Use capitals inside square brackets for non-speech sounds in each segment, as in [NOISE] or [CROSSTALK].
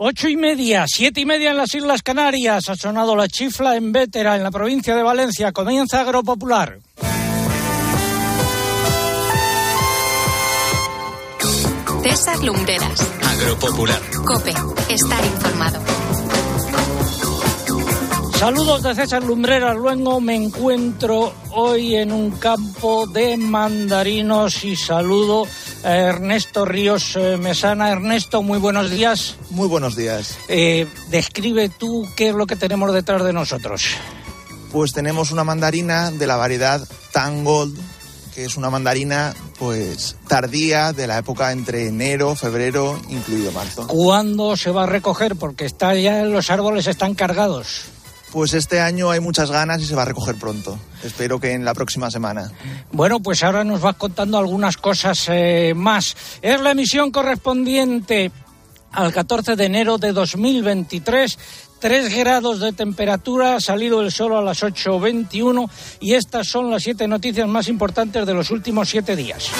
Ocho y media, siete y media en las Islas Canarias. Ha sonado la chifla en Vétera, en la provincia de Valencia. Comienza Agropopular. César Lumbreras. Agropopular. Cope. Estar informado. Saludos de César Lumbreras. Luego me encuentro hoy en un campo de mandarinos y saludo Ernesto Ríos eh, Mesana. Ernesto, muy buenos días. Muy buenos días. Eh, describe tú qué es lo que tenemos detrás de nosotros. Pues tenemos una mandarina de la variedad Tangold, que es una mandarina pues tardía de la época entre enero, febrero, incluido marzo. ¿Cuándo se va a recoger? Porque está ya los árboles están cargados. Pues este año hay muchas ganas y se va a recoger pronto. Espero que en la próxima semana. Bueno, pues ahora nos vas contando algunas cosas eh, más. Es la emisión correspondiente al 14 de enero de 2023. 3 grados de temperatura, ha salido el sol a las 8.21 y estas son las siete noticias más importantes de los últimos siete días.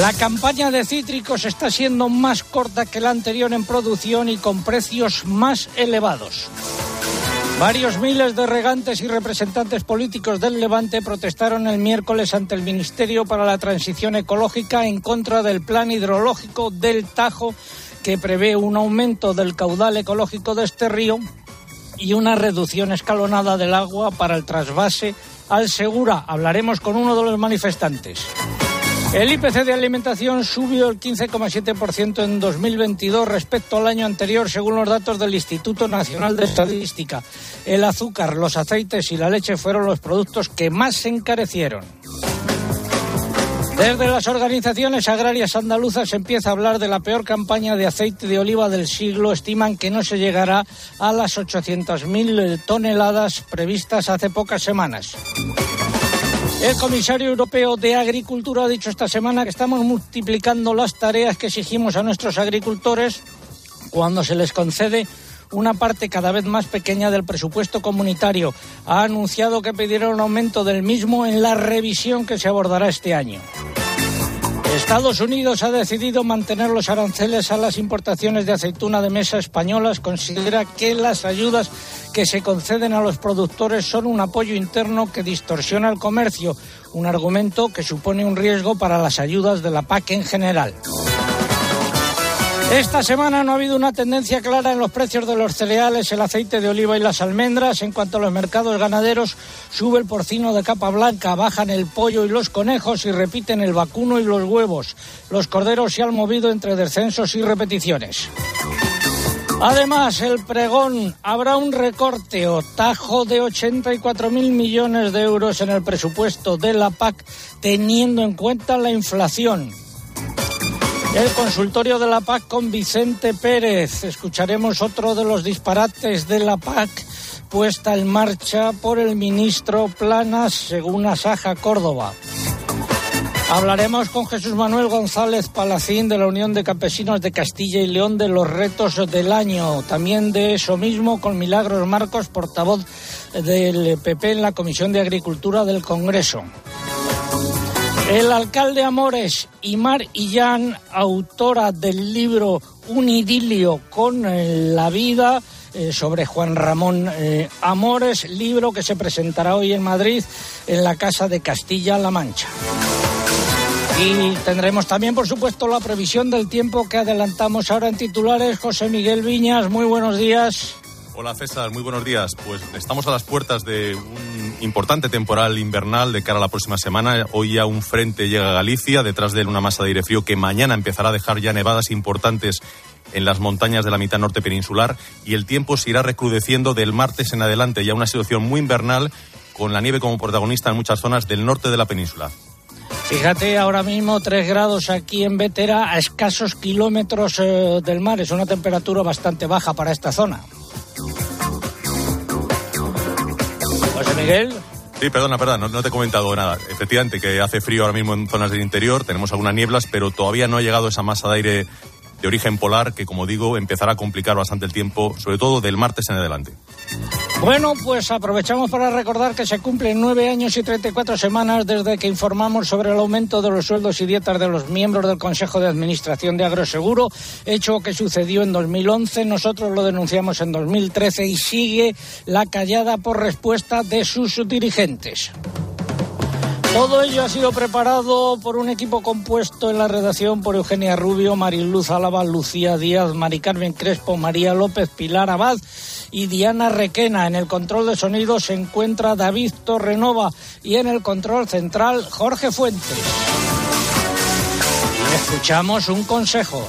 La campaña de cítricos está siendo más corta que la anterior en producción y con precios más elevados. Varios miles de regantes y representantes políticos del Levante protestaron el miércoles ante el Ministerio para la Transición Ecológica en contra del plan hidrológico del Tajo que prevé un aumento del caudal ecológico de este río y una reducción escalonada del agua para el trasvase al Segura. Hablaremos con uno de los manifestantes. El IPC de alimentación subió el 15,7% en 2022 respecto al año anterior, según los datos del Instituto Nacional de Estadística. El azúcar, los aceites y la leche fueron los productos que más se encarecieron. Desde las organizaciones agrarias andaluzas se empieza a hablar de la peor campaña de aceite de oliva del siglo. Estiman que no se llegará a las 800.000 toneladas previstas hace pocas semanas. El comisario europeo de Agricultura ha dicho esta semana que estamos multiplicando las tareas que exigimos a nuestros agricultores cuando se les concede una parte cada vez más pequeña del presupuesto comunitario. Ha anunciado que pedirá un aumento del mismo en la revisión que se abordará este año. Estados Unidos ha decidido mantener los aranceles a las importaciones de aceituna de mesa españolas. Considera que las ayudas que se conceden a los productores son un apoyo interno que distorsiona el comercio, un argumento que supone un riesgo para las ayudas de la PAC en general. Esta semana no ha habido una tendencia clara en los precios de los cereales, el aceite de oliva y las almendras. En cuanto a los mercados ganaderos, sube el porcino de capa blanca, bajan el pollo y los conejos y repiten el vacuno y los huevos. Los corderos se han movido entre descensos y repeticiones. Además, el pregón habrá un recorte o tajo de 84.000 millones de euros en el presupuesto de la PAC, teniendo en cuenta la inflación. El consultorio de la PAC con Vicente Pérez. Escucharemos otro de los disparates de la PAC puesta en marcha por el ministro Planas, según Asaja Córdoba. Hablaremos con Jesús Manuel González Palacín de la Unión de Campesinos de Castilla y León de los retos del año. También de eso mismo con Milagros Marcos, portavoz del PP en la Comisión de Agricultura del Congreso. El alcalde Amores, Imar Illán, autora del libro Un idilio con eh, la vida eh, sobre Juan Ramón eh, Amores, libro que se presentará hoy en Madrid en la Casa de Castilla-La Mancha. Y tendremos también, por supuesto, la previsión del tiempo que adelantamos ahora en titulares. José Miguel Viñas, muy buenos días. Hola César, muy buenos días. Pues estamos a las puertas de un importante temporal invernal de cara a la próxima semana. Hoy ya un frente llega a Galicia, detrás de él una masa de aire frío que mañana empezará a dejar ya nevadas importantes en las montañas de la mitad norte peninsular y el tiempo se irá recrudeciendo del martes en adelante, ya una situación muy invernal con la nieve como protagonista en muchas zonas del norte de la península. Fíjate, ahora mismo 3 grados aquí en Vetera, a escasos kilómetros eh, del mar. Es una temperatura bastante baja para esta zona. Miguel. Sí, perdona, perdona, no, no, te he comentado nada. Efectivamente, que hace frío ahora mismo en zonas del interior, tenemos algunas nieblas, pero todavía no ha llegado esa masa de aire de origen polar que, como digo, empezará a complicar bastante el tiempo, sobre todo del martes en adelante. Bueno, pues aprovechamos para recordar que se cumplen nueve años y 34 semanas desde que informamos sobre el aumento de los sueldos y dietas de los miembros del Consejo de Administración de Agroseguro, hecho que sucedió en 2011. Nosotros lo denunciamos en 2013 y sigue la callada por respuesta de sus dirigentes. Todo ello ha sido preparado por un equipo compuesto en la redacción por Eugenia Rubio, Mariluz Álava, Lucía Díaz, Mari Carmen Crespo, María López, Pilar Abad y Diana Requena. En el control de sonido se encuentra David Torrenova y en el control central Jorge Fuentes. Escuchamos un consejo.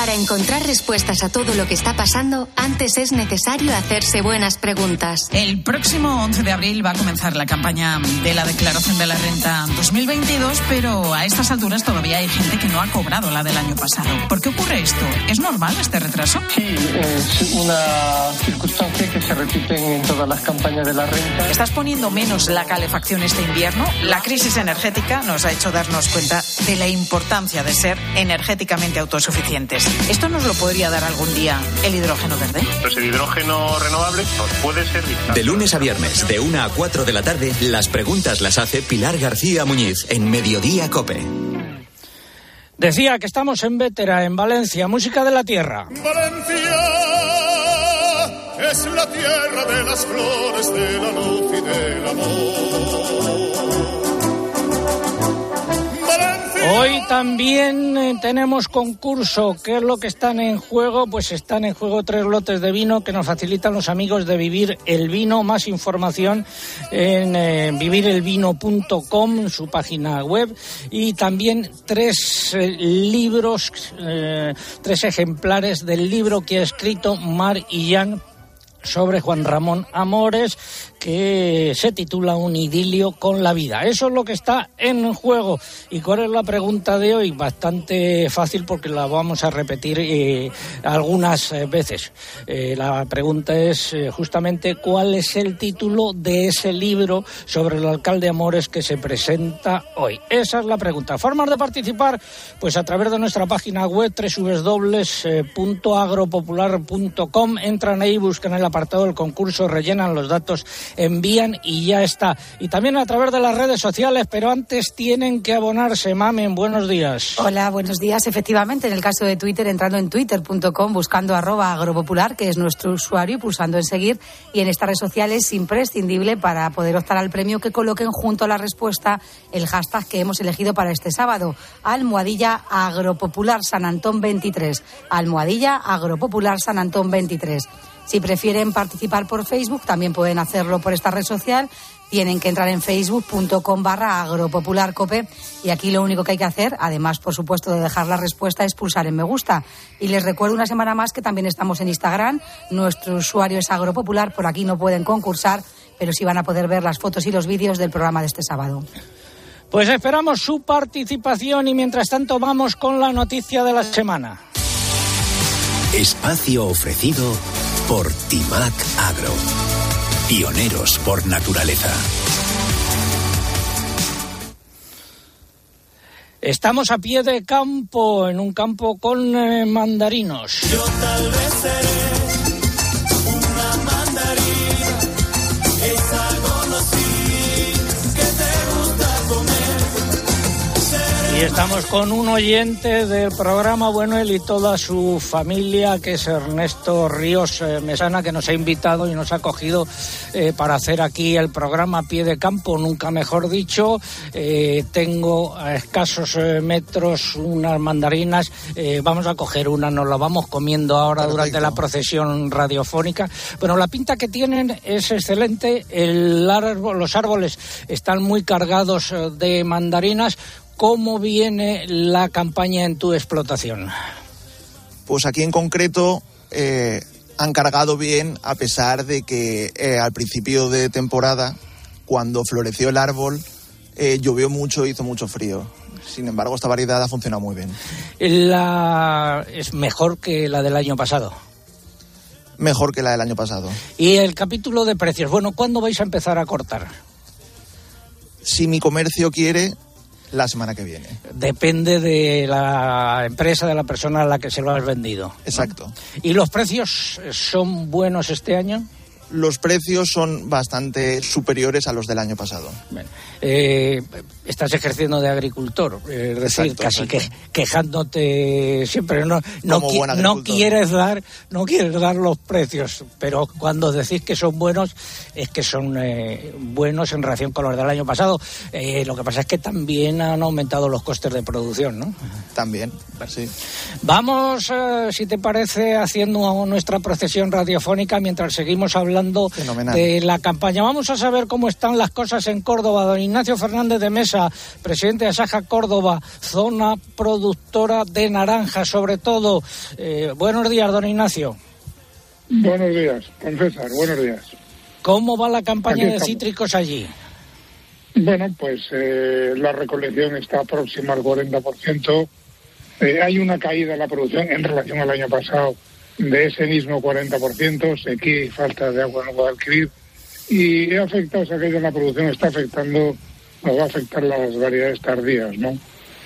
Para encontrar respuestas a todo lo que está pasando, antes es necesario hacerse buenas preguntas. El próximo 11 de abril va a comenzar la campaña de la declaración de la renta 2022, pero a estas alturas todavía hay gente que no ha cobrado la del año pasado. ¿Por qué ocurre esto? ¿Es normal este retraso? Sí, es una circunstancia que se repite en todas las campañas de la renta. ¿Estás poniendo menos la calefacción este invierno? La crisis energética nos ha hecho darnos cuenta de la importancia de ser energéticamente autosuficientes. ¿Esto nos lo podría dar algún día el hidrógeno verde? Pues el hidrógeno renovable nos puede servir. De lunes a viernes, de 1 a 4 de la tarde, las preguntas las hace Pilar García Muñiz en Mediodía Cope. Decía que estamos en Vétera, en Valencia, música de la tierra. Valencia es la tierra de las flores, de la luz y del amor. Hoy también eh, tenemos concurso. ¿Qué es lo que están en juego? Pues están en juego tres lotes de vino que nos facilitan los amigos de Vivir el Vino. Más información en eh, vivirelvino.com, su página web. Y también tres eh, libros, eh, tres ejemplares del libro que ha escrito Mar y Jan sobre Juan Ramón Amores, que se titula Un idilio con la vida. Eso es lo que está en juego. ¿Y cuál es la pregunta de hoy? Bastante fácil porque la vamos a repetir eh, algunas eh, veces. Eh, la pregunta es justamente cuál es el título de ese libro sobre el alcalde Amores que se presenta hoy. Esa es la pregunta. Formas de participar, pues a través de nuestra página web www.agropopular.com. Entran ahí, buscan el apartado del concurso, rellenan los datos, envían y ya está. Y también a través de las redes sociales, pero antes tienen que abonarse. Mamen, buenos días. Hola, buenos días. Efectivamente, en el caso de Twitter, entrando en twitter.com, buscando arroba agropopular, que es nuestro usuario, pulsando en seguir. Y en esta red social es imprescindible para poder optar al premio que coloquen junto a la respuesta el hashtag que hemos elegido para este sábado. Almohadilla Agropopular San Antón 23. Almohadilla Agropopular San Antón 23. Si prefieren participar por Facebook, también pueden hacerlo por esta red social. Tienen que entrar en facebook.com barra agropopularcope y aquí lo único que hay que hacer, además, por supuesto, de dejar la respuesta, es pulsar en me gusta. Y les recuerdo una semana más que también estamos en Instagram. Nuestro usuario es agropopular, por aquí no pueden concursar, pero sí van a poder ver las fotos y los vídeos del programa de este sábado. Pues esperamos su participación y mientras tanto vamos con la noticia de la semana. Espacio ofrecido por Timac Agro. Pioneros por naturaleza. Estamos a pie de campo, en un campo con eh, mandarinos. Yo tal vez seré estamos con un oyente del programa Bueno Él y toda su familia, que es Ernesto Ríos eh, Mesana, que nos ha invitado y nos ha acogido eh, para hacer aquí el programa pie de campo, nunca mejor dicho. Eh, tengo a escasos eh, metros unas mandarinas, vamos a coger una, nos la vamos comiendo ahora durante la procesión radiofónica. Bueno, la pinta que tienen es excelente, el árbol, los árboles están muy cargados de mandarinas. ¿Cómo viene la campaña en tu explotación? Pues aquí en concreto eh, han cargado bien a pesar de que eh, al principio de temporada, cuando floreció el árbol, eh, llovió mucho y hizo mucho frío. Sin embargo, esta variedad ha funcionado muy bien. La... Es mejor que la del año pasado. Mejor que la del año pasado. Y el capítulo de precios. Bueno, ¿cuándo vais a empezar a cortar? Si mi comercio quiere, la semana que viene. Depende de la empresa, de la persona a la que se lo has vendido. Exacto. ¿Y los precios son buenos este año? Los precios son bastante superiores a los del año pasado. Eh, estás ejerciendo de agricultor, es decir, casi que, quejándote siempre. No, no, no, quieres dar, no quieres dar los precios, pero cuando decís que son buenos, es que son eh, buenos en relación con los del año pasado. Eh, lo que pasa es que también han aumentado los costes de producción, ¿no? También, sí. Vamos, si te parece, haciendo nuestra procesión radiofónica mientras seguimos hablando de la campaña. Vamos a saber cómo están las cosas en Córdoba. Don Ignacio Fernández de Mesa, presidente de Asaja Córdoba, zona productora de naranjas, sobre todo. Eh, buenos días, don Ignacio. Buenos días, don César, buenos días. ¿Cómo va la campaña de cítricos allí? Bueno, pues eh, la recolección está próxima al 40%. Eh, hay una caída en la producción en relación al año pasado de ese mismo 40%, sequía y falta de agua en adquirir Y ha afectado, esa caída en la producción está afectando, nos va a afectar las variedades tardías, ¿no?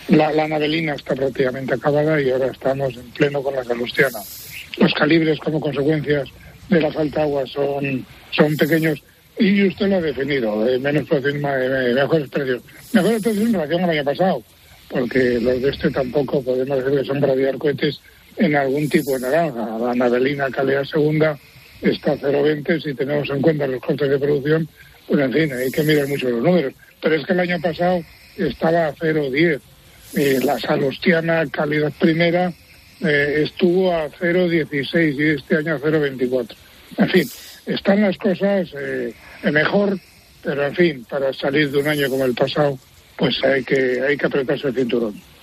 La, la navelina está prácticamente acabada y ahora estamos en pleno con la salustiana. Los calibres como consecuencias de la falta de agua son, son pequeños y usted lo ha definido, de menos producción, mejores precios. Mejores precios en relación al año pasado, porque los de este tampoco podemos decir que son radiar cohetes en algún tipo de naranja. La navelina calidad segunda está a 0,20 si tenemos en cuenta los costes de producción, pues en fin, hay que mirar mucho los números. Pero es que el año pasado estaba a 0,10. Eh, la salostiana calidad primera eh, estuvo a 0,16 y este año a 0,24. En fin, están las cosas eh, mejor, pero en fin, para salir de un año como el pasado, pues hay que, hay que apretarse el cinturón.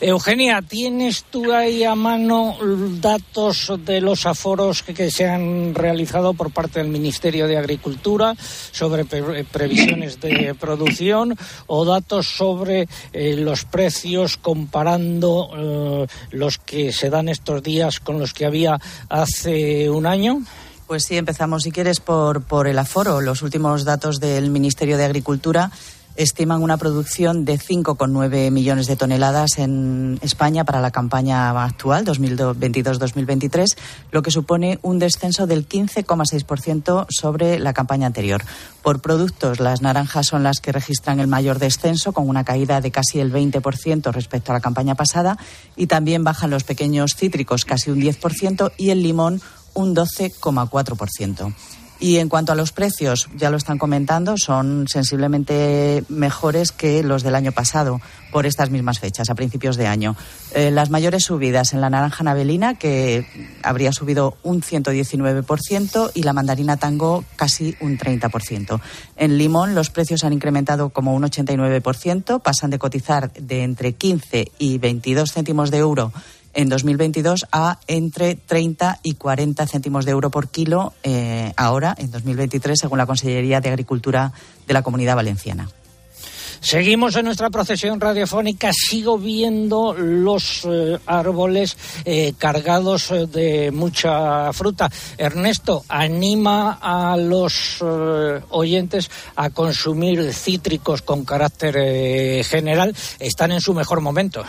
Eugenia, ¿tienes tú ahí a mano datos de los aforos que, se han realizado por parte del Ministerio de Agricultura sobre previsiones de producción o datos sobre eh, los precios comparando eh, los que se dan estos días con los que había hace un año? Pues sí, empezamos, si quieres, por, por el aforo. Los últimos datos del Ministerio de Agricultura estiman una producción de 5,9 millones de toneladas en España para la campaña actual 2022-2023, lo que supone un descenso del 15,6% sobre la campaña anterior. Por productos, las naranjas son las que registran el mayor descenso, con una caída de casi el 20% respecto a la campaña pasada, y también bajan los pequeños cítricos casi un 10% y el limón un 12,4%. Y en cuanto a los precios, ya lo están comentando, son sensiblemente mejores que los del año pasado por estas mismas fechas, a principios de año. Eh, las mayores subidas en la naranja navelina, que habría subido un 119%, y la mandarina tango casi un 30%. En limón, los precios han incrementado como un 89%, pasan de cotizar de entre 15 y 22 céntimos de euro en 2022 a entre 30 y 40 céntimos de euro por kilo eh, ahora, en 2023, según la Consellería de Agricultura de la Comunidad Valenciana. Seguimos en nuestra procesión radiofónica. Sigo viendo los eh, árboles eh, cargados de mucha fruta. Ernesto, anima a los oyentes a consumir cítricos con carácter general. Están en su mejor momento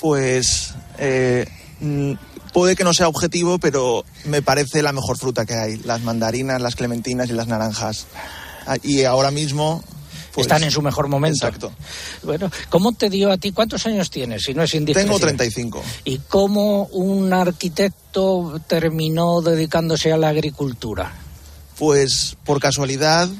pues eh, mm, puede que no sea objetivo, pero me parece la mejor fruta que hay. Las mandarinas, las clementinas y las naranjas. Ah, y ahora mismo... Pues, Están en su mejor momento. Exacto. Bueno, ¿cómo te dio a ti? ¿Cuántos años tienes? Si no es Tengo 35. ¿Y cómo un arquitecto terminó dedicándose a la agricultura? Pues por casualidad,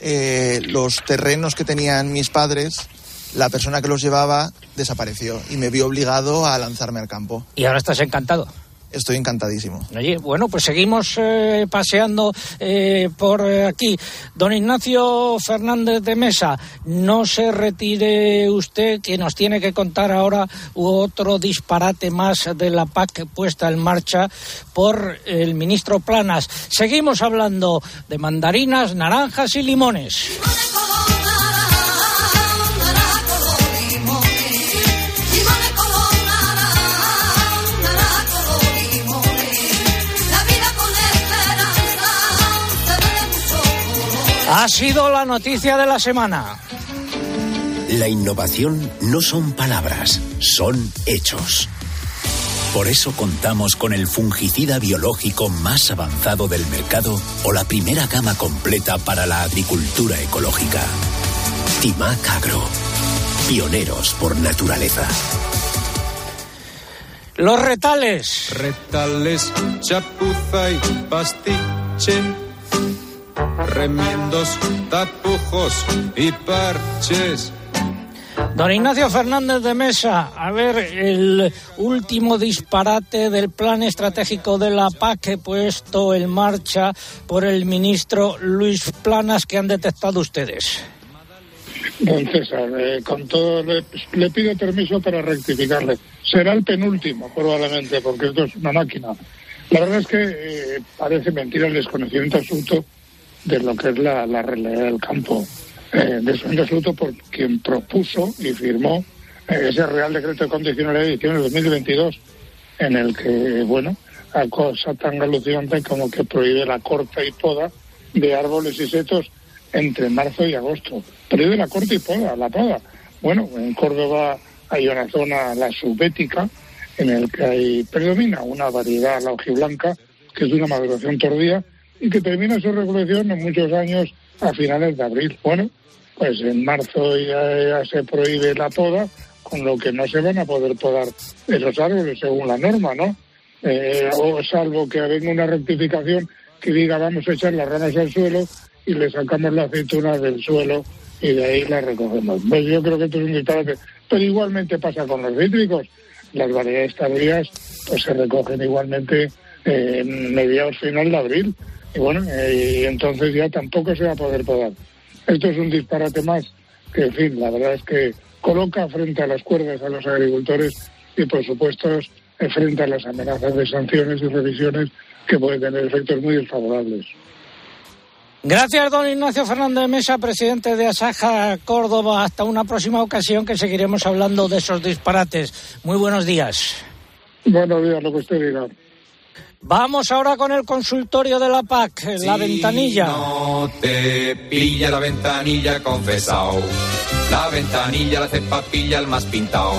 eh, los terrenos que tenían mis padres la persona que los llevaba desapareció y me vio obligado a lanzarme al campo. ¿Y ahora estás encantado? Estoy encantadísimo. Oye, bueno, pues seguimos eh, paseando eh, por aquí. Don Ignacio Fernández de Mesa, no se retire usted, que nos tiene que contar ahora otro disparate más de la PAC puesta en marcha por el ministro Planas. Seguimos hablando de mandarinas, naranjas y limones. Ha sido la noticia de la semana. La innovación no son palabras, son hechos. Por eso contamos con el fungicida biológico más avanzado del mercado o la primera gama completa para la agricultura ecológica. Timac Agro. Pioneros por naturaleza. Los retales. Retales, chapuza y pastiche. Remiendos, tapujos y parches Don Ignacio Fernández de Mesa, a ver, el último disparate del plan estratégico de la PAC puesto en marcha por el ministro Luis Planas que han detectado ustedes. Don César, eh, con todo le, pido permiso para rectificarle. Será el penúltimo, probablemente, porque esto es una máquina. La verdad es que eh, parece mentira el desconocimiento absoluto de lo que es la, realidad del campo eh, desconocimiento por quien propuso y firmó eh, ese Real Decreto de Condiciones de Edición de 2022, en el que, bueno, a cosa tan alucinante como que prohíbe la corta y poda de árboles y setos entre marzo y agosto. Prohíbe la corta y poda, la poda. Bueno, en Córdoba hay una zona, la subbética, en el que hay, predomina una variedad, la hojiblanca, que es de una maduración tardía y que termina su regulación en muchos años a finales de abril. Bueno, pues en marzo ya, se prohíbe la poda, con lo que no se van a poder podar esos árboles según la norma, ¿no? Eh, o salvo que venga una rectificación que diga vamos a echar las ramas al suelo y le sacamos la aceituna del suelo y de ahí la recogemos. Pues yo creo que esto es un disparate. Pero igualmente pasa con los cítricos. Las variedades tardías pues se recogen igualmente en mediados final de abril. Y bueno, eh, y entonces ya tampoco se va a poder podar. Esto es un disparate más que, en fin, la verdad es que coloca frente a las cuerdas a los agricultores y, por supuesto, frente a las amenazas de sanciones y revisiones que pueden tener efectos muy desfavorables. Gracias, don Ignacio Fernández Mesa, presidente de Asaja Córdoba. Hasta una próxima ocasión que seguiremos hablando de esos disparates. Muy buenos días. Buenos días, lo que usted diga. Vamos ahora con el consultorio de la PAC, la ventanilla. No te pilla la ventanilla confesao. La ventanilla la hace papilla el más pintado.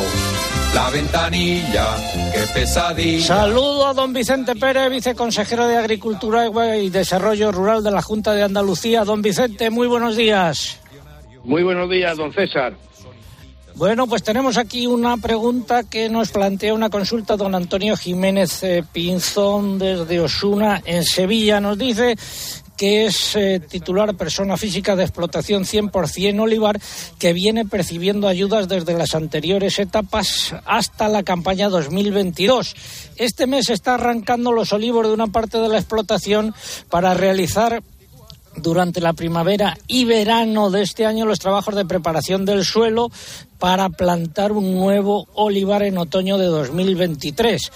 La ventanilla, qué pesadilla. Saludo a don Vicente Pérez, viceconsejero de Agricultura y Desarrollo Rural de la Junta de Andalucía. Don Vicente, muy buenos días. Muy buenos días, don César. Bueno, pues tenemos aquí una pregunta que nos plantea una consulta don Antonio Jiménez eh, Pinzón desde Osuna, en Sevilla. Nos dice que es eh, titular persona física de explotación 100% olivar, que viene percibiendo ayudas desde las anteriores etapas hasta la campaña 2022. Este mes está arrancando los olivos de una parte de la explotación para realizar durante la primavera y verano de este año los trabajos de preparación del suelo para plantar un nuevo olivar en otoño de 2023.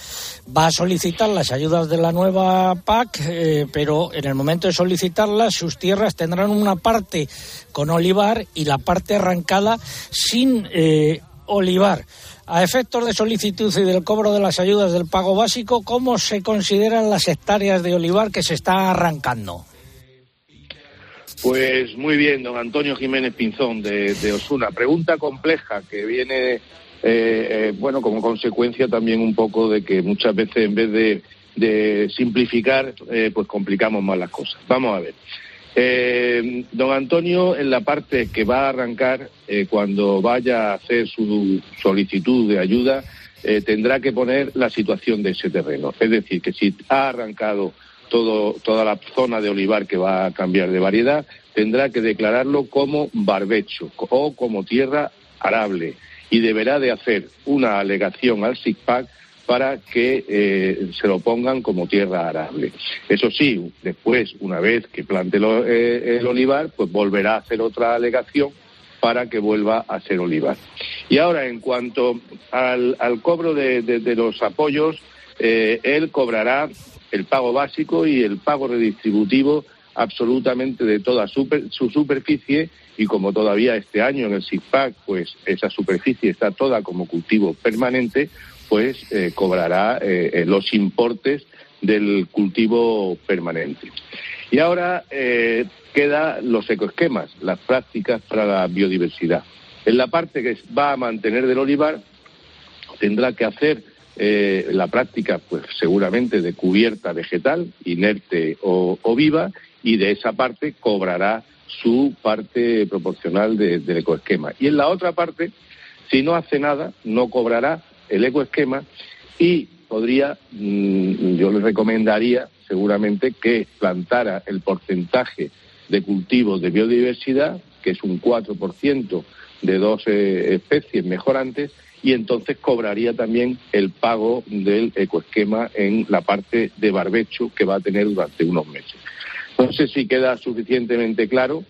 Va a solicitar las ayudas de la nueva PAC, eh, pero en el momento de solicitarlas sus tierras tendrán una parte con olivar y la parte arrancada sin eh, olivar. A efectos de solicitud y del cobro de las ayudas del pago básico, ¿cómo se consideran las hectáreas de olivar que se está arrancando? Pues muy bien, don Antonio Jiménez Pinzón de, Osuna. Pregunta compleja que viene, eh, eh, bueno, como consecuencia también un poco de que muchas veces en vez de, simplificar, eh, pues complicamos más las cosas. Vamos a ver. don Antonio, en la parte que va a arrancar, cuando vaya a hacer su solicitud de ayuda, tendrá que poner la situación de ese terreno. Es decir, que si ha arrancado todo, toda la zona de olivar que va a cambiar de variedad, tendrá que declararlo como barbecho o como tierra arable y deberá de hacer una alegación al SICPAC para que eh, se lo pongan como tierra arable. Eso sí, después, una vez que plante eh, el olivar, pues volverá a hacer otra alegación para que vuelva a ser olivar. Y ahora, en cuanto al, cobro de, los apoyos, eh, él cobrará el pago básico y el pago redistributivo absolutamente de toda su superficie y como todavía este año en el SIGPAC pues esa superficie está toda como cultivo permanente, pues eh, cobrará eh, eh, los importes del cultivo permanente. Y ahora quedan los ecoesquemas, las prácticas para la biodiversidad. En la parte que va a mantener del olivar, tendrá que hacer eh, la práctica, pues seguramente de cubierta vegetal, inerte o, viva, y de esa parte cobrará su parte proporcional del ecoesquema. Y en la otra parte, si no hace nada, no cobrará el ecoesquema y podría, mm, yo le recomendaría seguramente que plantara el porcentaje de cultivos de biodiversidad, que es un 4% de dos eh, especies mejorantes, y entonces cobraría también el pago del ecoesquema en la parte de barbecho que va a tener durante unos meses. No sé si queda suficientemente claro.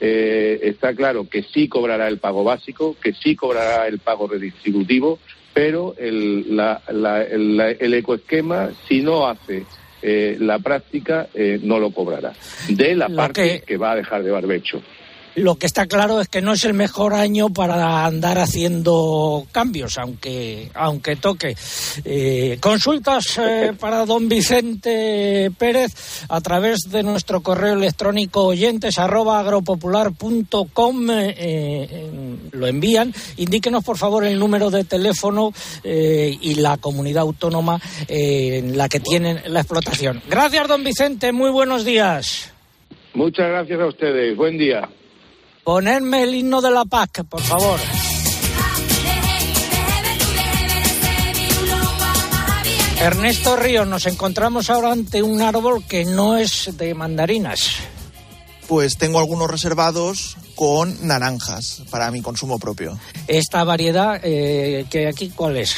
Eh, está claro que sí cobrará el pago básico, que sí cobrará el pago redistributivo, pero el, el, ecoesquema, si no hace eh, la práctica, eh, no lo cobrará. De la parte que va a dejar de barbecho. Lo que está claro es que no es el mejor año para andar haciendo cambios, aunque, aunque toque. Eh, consultas eh, [LAUGHS] para don Vicente Pérez a través de nuestro correo electrónico oyentes arroba agropopular.com eh, lo envían. Indíquenos por favor el número de teléfono y la comunidad autónoma en la que tienen la explotación. Gracias, don Vicente. Muy buenos días. Muchas gracias a ustedes. Buen día. Ponerme el himno de la PAC, por favor. Ernesto Ríos, nos encontramos ahora ante un árbol que no es de mandarinas. Pues tengo algunos reservados con naranjas para mi consumo propio. Esta variedad eh, que aquí, ¿cuál es?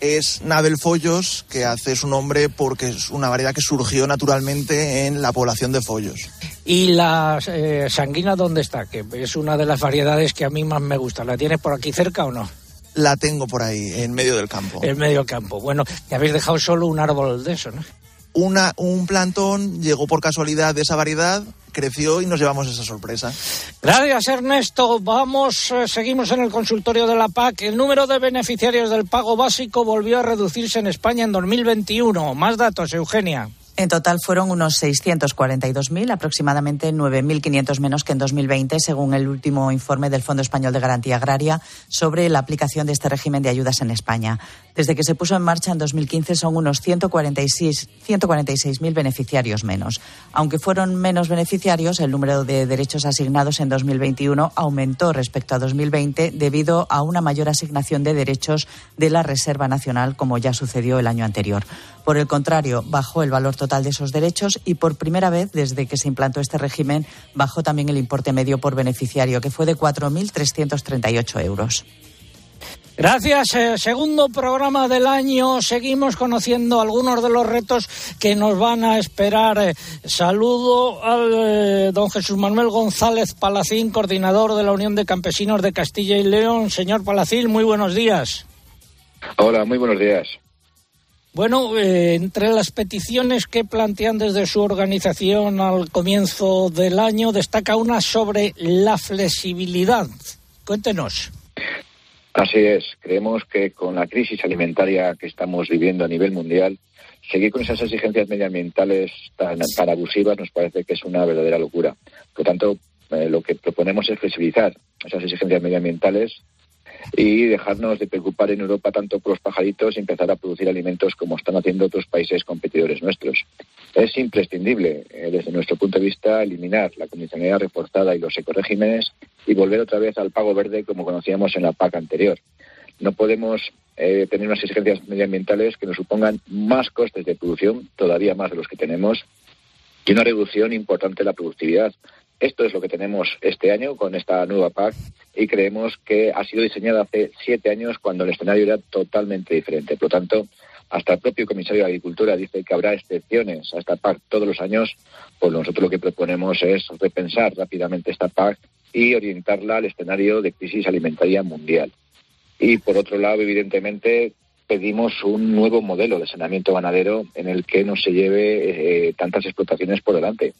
Es Nabel Follos, que hace su nombre porque es una variedad que surgió naturalmente en la población de Follos. ¿Y la eh, sanguina dónde está? Que es una de las variedades que a mí más me gusta. ¿La tienes por aquí cerca o no? La tengo por ahí, en medio del campo. En medio del campo. Bueno, te habéis dejado solo un árbol de eso, ¿no? Una, un plantón llegó por casualidad de esa variedad, creció y nos llevamos esa sorpresa. Gracias, Ernesto. Vamos, eh, seguimos en el consultorio de la PAC. El número de beneficiarios del pago básico volvió a reducirse en España en 2021. Más datos, Eugenia. En total fueron unos 642.000, aproximadamente 9.500 menos que en 2020, según el último informe del Fondo Español de Garantía Agraria sobre la aplicación de este régimen de ayudas en España. Desde que se puso en marcha en 2015 son unos 146.000 beneficiarios menos. Aunque fueron menos beneficiarios, el número de derechos asignados en 2021 aumentó respecto a 2020 debido a una mayor asignación de derechos de la Reserva Nacional, como ya sucedió el año anterior. Por el contrario, bajó el valor total de esos derechos y por primera vez desde que se implantó este régimen bajó también el importe medio por beneficiario, que fue de 4.338 euros. Gracias. Eh, segundo programa del año. Seguimos conociendo algunos de los retos que nos van a esperar. Eh, saludo al eh, don Jesús Manuel González Palacín, coordinador de la Unión de Campesinos de Castilla y León. Señor Palacín, muy buenos días. Hola, muy buenos días. Bueno, eh, entre las peticiones que plantean desde su organización al comienzo del año, destaca una sobre la flexibilidad. Cuéntenos. Así es. Creemos que con la crisis alimentaria que estamos viviendo a nivel mundial, seguir con esas exigencias medioambientales tan, abusivas nos parece que es una verdadera locura. Por lo tanto, eh, lo que proponemos es flexibilizar esas exigencias medioambientales y dejarnos de preocupar en Europa tanto por los pajaritos y empezar a producir alimentos como están haciendo otros países competidores nuestros. Es imprescindible, eh, desde nuestro punto de vista, eliminar la condicionalidad reforzada y los ecoregímenes y volver otra vez al pago verde como conocíamos en la PAC anterior. No podemos eh, tener unas exigencias medioambientales que nos supongan más costes de producción, todavía más de los que tenemos, y una reducción importante de la productividad. Esto es lo que tenemos este año con esta nueva PAC y creemos que ha sido diseñada hace siete años cuando el escenario era totalmente diferente. Por lo tanto, hasta el propio comisario de Agricultura dice que habrá excepciones a esta PAC todos los años, pues nosotros lo que proponemos es repensar rápidamente esta PAC y orientarla al escenario de crisis alimentaria mundial. Y por otro lado, evidentemente, pedimos un nuevo modelo de saneamiento ganadero en el que no se lleve eh, tantas explotaciones por delante.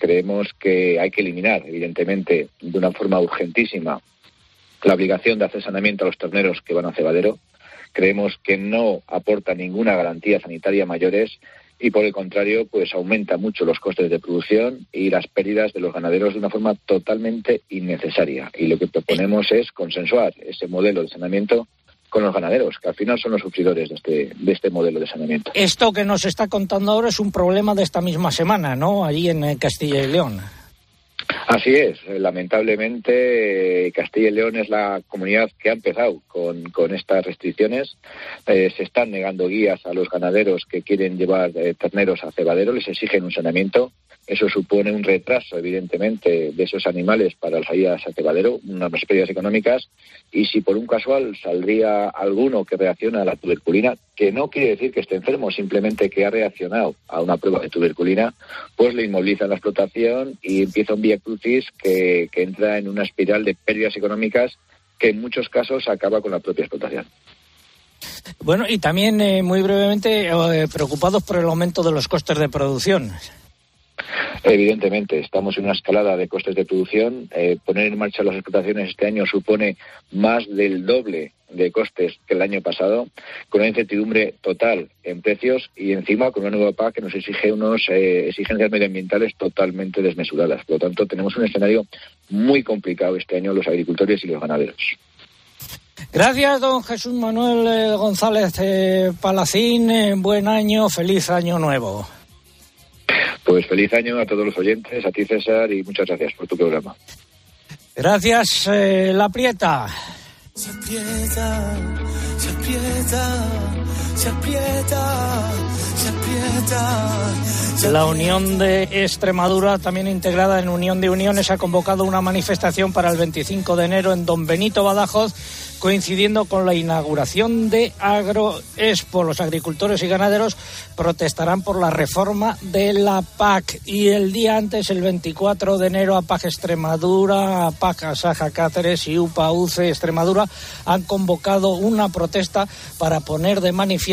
Creemos que hay que eliminar, evidentemente, de una forma urgentísima, la obligación de hacer saneamiento a los terneros que van a cebadero. Creemos que no aporta ninguna garantía sanitaria mayores y por el contrario, pues aumenta mucho los costes de producción y las pérdidas de los ganaderos de una forma totalmente innecesaria. Y lo que proponemos es consensuar ese modelo de saneamiento con los ganaderos, que al final son los sufridores de este, de este modelo de saneamiento. Esto que nos está contando ahora es un problema de esta misma semana, ¿no? Allí en eh, Castilla y León. Así es, lamentablemente Castilla y León es la comunidad que ha empezado con, con estas restricciones. Eh, se están negando guías a los ganaderos que quieren llevar eh, terneros a cebadero, les exigen un saneamiento. Eso supone un retraso, evidentemente, de esos animales para las salidas a cebadero, unas pérdidas económicas. Y si por un casual saldría alguno que reacciona a la tuberculina, que no quiere decir que esté enfermo, simplemente que ha reaccionado a una prueba de tuberculina, pues le inmoviliza la explotación y empieza un vía que entra en una espiral de pérdidas económicas que en muchos casos acaba con la propia explotación. Bueno, y también eh, muy brevemente eh, preocupados por el aumento de los costes de producción. Evidentemente, estamos en una escalada de costes de producción. Eh, poner en marcha las explotaciones este año supone más del doble de costes que el año pasado, con una incertidumbre total en precios y encima con una nueva PAC que nos exige unas eh, exigencias medioambientales totalmente desmesuradas. Por lo tanto, tenemos un escenario muy complicado este año los agricultores y los ganaderos. Gracias, don Jesús Manuel eh, González eh, Palacín. Buen año, feliz año nuevo. Pues feliz año a todos los oyentes, a ti César y muchas gracias por tu programa. Gracias, eh, La Prieta. Se aprieta, se aprieta, se aprieta, se aprieta. La Unión de Extremadura, también integrada en Unión de Uniones, ha convocado una manifestación para el 25 de enero en Don Benito Badajoz coincidiendo con la inauguración de Agroexpo. Los agricultores y ganaderos protestarán por la reforma de la PAC y el día antes, el 24 de enero, APAC Extremadura, APAC Asaja Cáceres y UPA UCE Extremadura han convocado una protesta para poner de manifiesto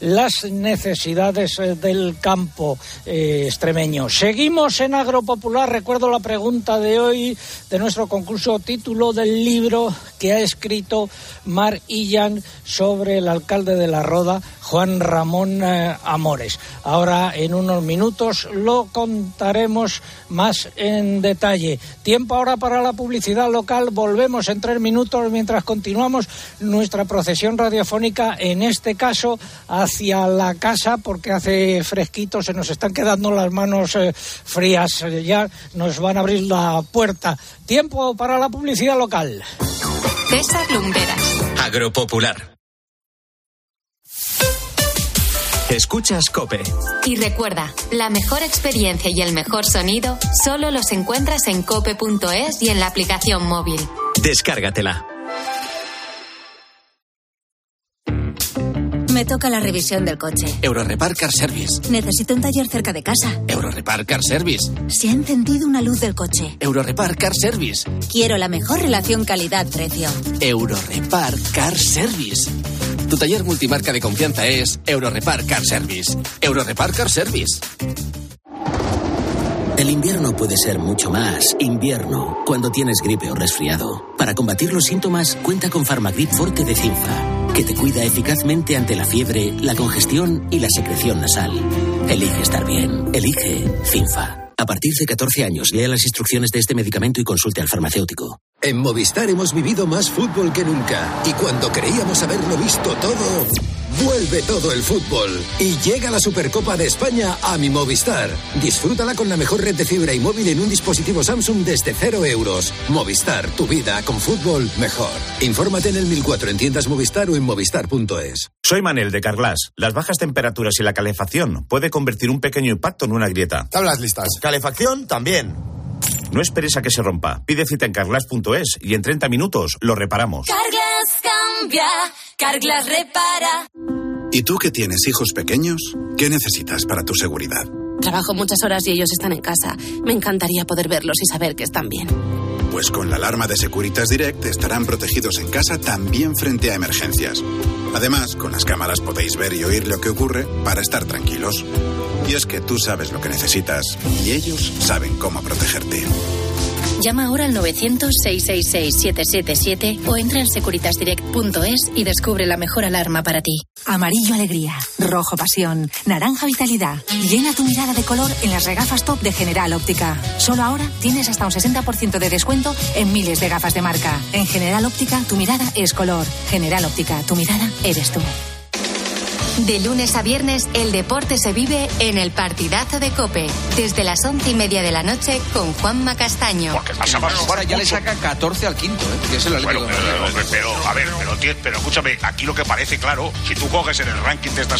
las necesidades eh, del campo eh, extremeño. Seguimos en Agropopular. Recuerdo la pregunta de hoy de nuestro concurso título del libro que ha escrito Mar Illan sobre el alcalde de La Roda, Juan Ramón eh, Amores. Ahora, en unos minutos, lo contaremos más en detalle. Tiempo ahora para la publicidad local. Volvemos en tres minutos mientras continuamos nuestra procesión radiofónica, en este caso hacia la casa, porque hace fresquito, se nos están quedando las manos eh, frías. Ya nos van a abrir la puerta. Tiempo para la publicidad local. César Lumberas. Agropopular. Escuchas Cope. Y recuerda, la mejor experiencia y el mejor sonido solo los encuentras en cope.es y en la aplicación móvil. Descárgatela. Me toca la revisión del coche. Eurorepar Car Service. Necesito un taller cerca de casa. Eurorepar Car Service. Se ha encendido una luz del coche. Eurorepar Car Service. Quiero la mejor relación calidad-precio. Eurorepar Car Service. Tu taller multimarca de confianza es Eurorepar Car Service. Eurorepar Car Service. El invierno puede ser mucho más invierno cuando tienes gripe o resfriado. Para combatir los síntomas, cuenta con Farmagrip Forte de Cinfa, que te cuida eficazmente ante la fiebre, la congestión y la secreción nasal. Elige estar bien. Elige Cinfa. A partir de 14 años, lea las instrucciones de este medicamento y consulte al farmacéutico. En Movistar hemos vivido más fútbol que nunca. Y cuando creíamos haberlo visto todo, vuelve todo el fútbol. Y llega la Supercopa de España a mi Movistar. Disfrútala con la mejor red de fibra y móvil en un dispositivo Samsung desde cero euros. Movistar, tu vida con fútbol mejor. Infórmate en el 1004 en tiendas Movistar o en movistar.es. Soy Manel de Carglass. Las bajas temperaturas y la calefacción puede convertir un pequeño impacto en una grieta. Tablas listas. Calefacción también. No esperes a que se rompa. Pide cita en carglass.es y en 30 minutos lo reparamos. Carglass cambia, Carglass repara. ¿Y tú que tienes hijos pequeños? ¿Qué necesitas para tu seguridad? Trabajo muchas horas y ellos están en casa. Me encantaría poder verlos y saber que están bien. Pues con la alarma de Securitas Direct estarán protegidos en casa también frente a emergencias. Además, con las cámaras podéis ver y oír lo que ocurre para estar tranquilos. Y es que tú sabes lo que necesitas y ellos saben cómo protegerte. Llama ahora al 900-666-777 o entra en securitasdirect.es y descubre la mejor alarma para ti. Amarillo alegría, rojo pasión, naranja vitalidad. Llena tu mirada de color en las regafas top de General Óptica. Solo ahora tienes hasta un 60% de descuento en miles de gafas de marca. En General Óptica tu mirada es color. General Óptica, tu mirada eres tú. De lunes a viernes, el deporte se vive en el partidazo de Cope. Desde las once y media de la noche con Juanma Castaño. Porque pasa más Ahora ya le saca 14 al quinto, ¿eh? Que es el Bueno, pero, a ver, pero, tío, pero escúchame, aquí lo que parece claro, si tú coges en el ranking de esta